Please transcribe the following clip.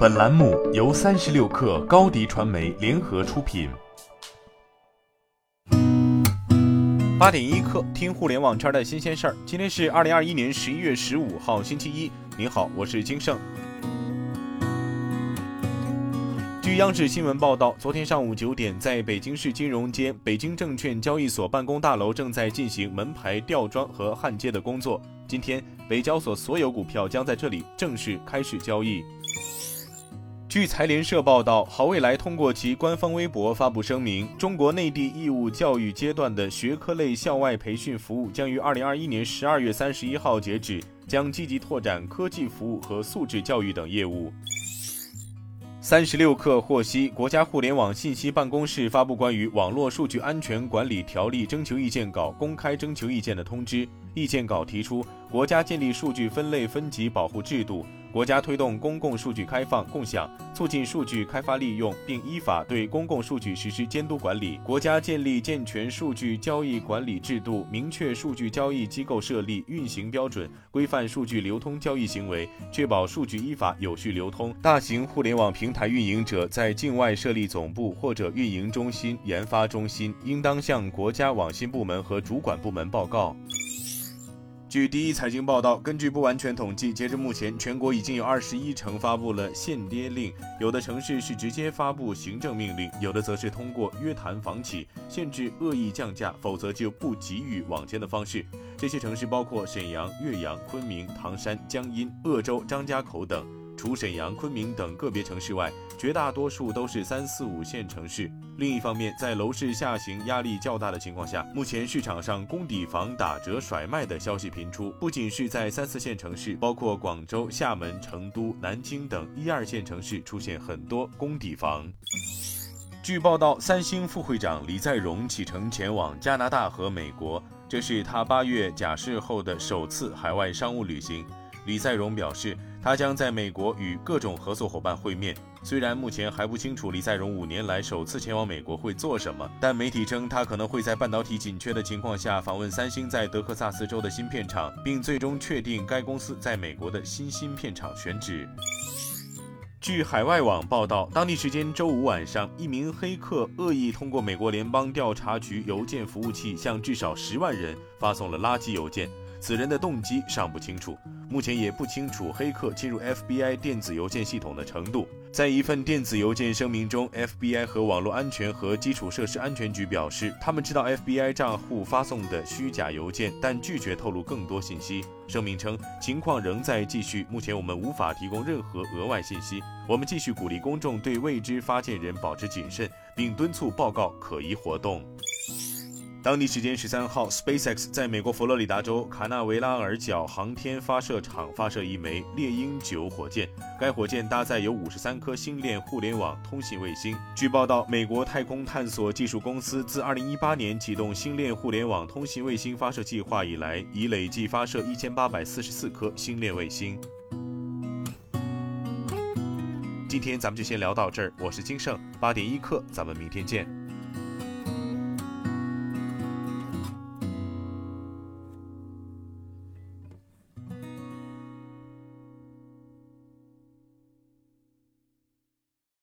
本栏目由三十六氪高低传媒联合出品。八点一刻，听互联网圈的新鲜事儿。今天是二零二一年十一月十五号，星期一。您好，我是金盛。据央视新闻报道，昨天上午九点，在北京市金融街北京证券交易所办公大楼正在进行门牌吊装和焊接的工作。今天，北交所所有股票将在这里正式开始交易。据财联社报道，好未来通过其官方微博发布声明，中国内地义务教育阶段的学科类校外培训服务将于二零二一年十二月三十一号截止，将积极拓展科技服务和素质教育等业务。三十六氪获悉，国家互联网信息办公室发布关于《网络数据安全管理条例》征求意见稿公开征求意见的通知。意见稿提出，国家建立数据分类分级保护制度。国家推动公共数据开放共享，促进数据开发利用，并依法对公共数据实施监督管理。国家建立健全数据交易管理制度，明确数据交易机构设立、运行标准，规范数据流通交易行为，确保数据依法有序流通。大型互联网平台运营者在境外设立总部或者运营中心、研发中心，应当向国家网信部门和主管部门报告。据第一财经报道，根据不完全统计，截至目前，全国已经有二十一城发布了限跌令，有的城市是直接发布行政命令，有的则是通过约谈房企，限制恶意降价，否则就不给予网签的方式。这些城市包括沈阳、岳阳、昆明、唐山、江阴、鄂州、张家口等。除沈阳、昆明等个别城市外，绝大多数都是三四五线城市。另一方面，在楼市下行压力较大的情况下，目前市场上公底房打折甩卖的消息频出，不仅是在三四线城市，包括广州、厦门、成都、南京等一二线城市出现很多公底房。据报道，三星副会长李在镕启程前往加拿大和美国，这是他八月假释后的首次海外商务旅行。李在镕表示。他将在美国与各种合作伙伴会面。虽然目前还不清楚李在镕五年来首次前往美国会做什么，但媒体称他可能会在半导体紧缺的情况下访问三星在德克萨斯州的芯片厂，并最终确定该公司在美国的新芯片厂选址。据海外网报道，当地时间周五晚上，一名黑客恶意通过美国联邦调查局邮件服务器向至少十万人发送了垃圾邮件。此人的动机尚不清楚，目前也不清楚黑客进入 FBI 电子邮件系统的程度。在一份电子邮件声明中，FBI 和网络安全和基础设施安全局表示，他们知道 FBI 账户发送的虚假邮件，但拒绝透露更多信息。声明称，情况仍在继续，目前我们无法提供任何额外信息。我们继续鼓励公众对未知发件人保持谨慎，并敦促报告可疑活动。当地时间十三号，SpaceX 在美国佛罗里达州卡纳维拉尔角航天发射场发射一枚猎鹰九火箭，该火箭搭载有五十三颗星链互联网通信卫星。据报道，美国太空探索技术公司自二零一八年启动星链互联网通信卫星发射计划以来，已累计发射一千八百四十四颗星链卫星。今天咱们就先聊到这儿，我是金盛，八点一刻，咱们明天见。